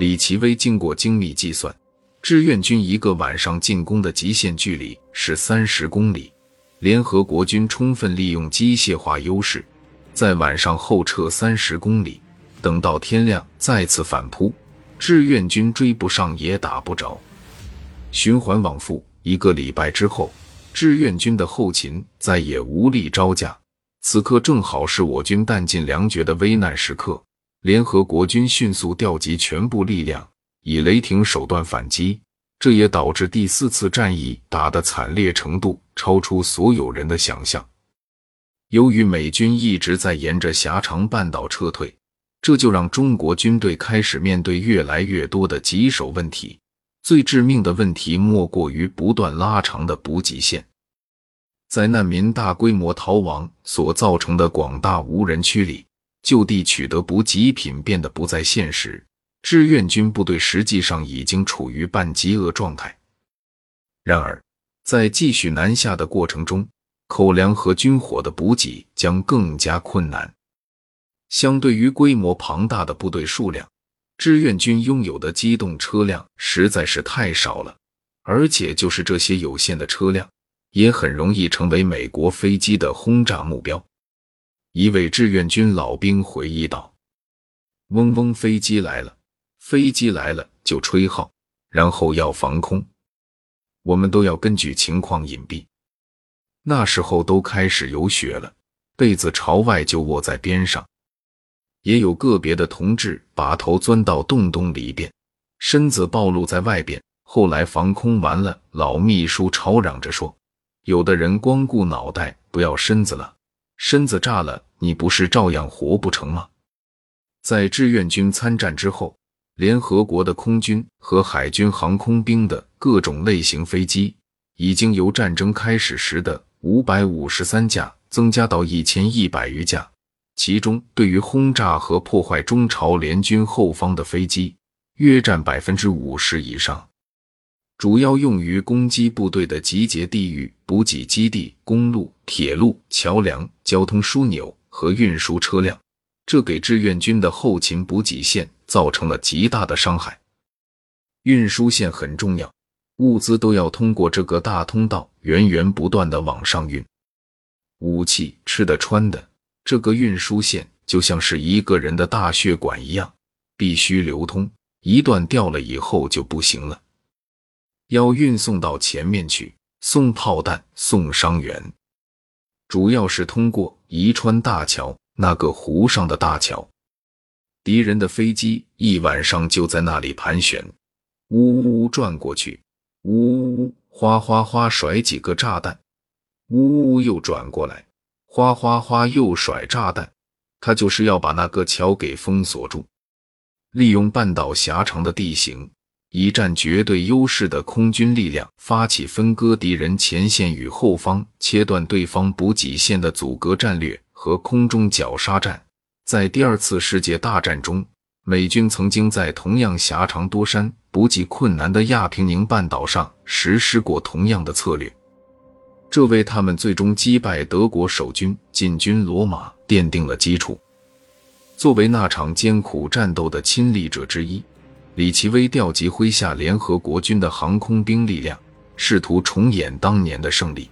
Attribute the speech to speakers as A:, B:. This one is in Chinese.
A: 李奇微经过精密计算，志愿军一个晚上进攻的极限距离是三十公里。联合国军充分利用机械化优势，在晚上后撤三十公里，等到天亮再次反扑，志愿军追不上也打不着。循环往复一个礼拜之后，志愿军的后勤再也无力招架。此刻正好是我军弹尽粮绝的危难时刻，联合国军迅速调集全部力量，以雷霆手段反击。这也导致第四次战役打的惨烈程度超出所有人的想象。由于美军一直在沿着狭长半岛撤退，这就让中国军队开始面对越来越多的棘手问题。最致命的问题莫过于不断拉长的补给线。在难民大规模逃亡所造成的广大无人区里，就地取得补给品变得不再现实。志愿军部队实际上已经处于半饥饿状态。然而，在继续南下的过程中，口粮和军火的补给将更加困难。相对于规模庞大的部队数量，志愿军拥有的机动车辆实在是太少了，而且就是这些有限的车辆，也很容易成为美国飞机的轰炸目标。一位志愿军老兵回忆道：“嗡嗡，飞机来了。”飞机来了就吹号，然后要防空，我们都要根据情况隐蔽。那时候都开始有雪了，被子朝外就卧在边上，也有个别的同志把头钻到洞洞里边，身子暴露在外边。后来防空完了，老秘书吵嚷着说：“有的人光顾脑袋，不要身子了，身子炸了，你不是照样活不成吗？”在志愿军参战之后。联合国的空军和海军航空兵的各种类型飞机，已经由战争开始时的五百五十三架增加到一千一百余架。其中，对于轰炸和破坏中朝联军后方的飞机，约占百分之五十以上，主要用于攻击部队的集结地域、补给基地、公路、铁路、桥梁、交通枢纽和运输车辆。这给志愿军的后勤补给线造成了极大的伤害。运输线很重要，物资都要通过这个大通道源源不断的往上运。武器、吃的、穿的，这个运输线就像是一个人的大血管一样，必须流通。一断掉了以后就不行了。要运送到前面去，送炮弹、送伤员，主要是通过宜川大桥。那个湖上的大桥，敌人的飞机一晚上就在那里盘旋，呜呜转过去，呜呜呜哗哗哗甩几个炸弹，呜呜呜又转过来，哗哗哗又甩炸弹。他就是要把那个桥给封锁住，利用半岛狭长的地形，以占绝对优势的空军力量发起分割敌人前线与后方、切断对方补给线的阻隔战略。和空中绞杀战，在第二次世界大战中，美军曾经在同样狭长多山、补给困难的亚平宁半岛上实施过同样的策略，这为他们最终击败德国守军进军罗马奠定了基础。作为那场艰苦战斗的亲历者之一，李奇微调集麾下联合国军的航空兵力量，试图重演当年的胜利。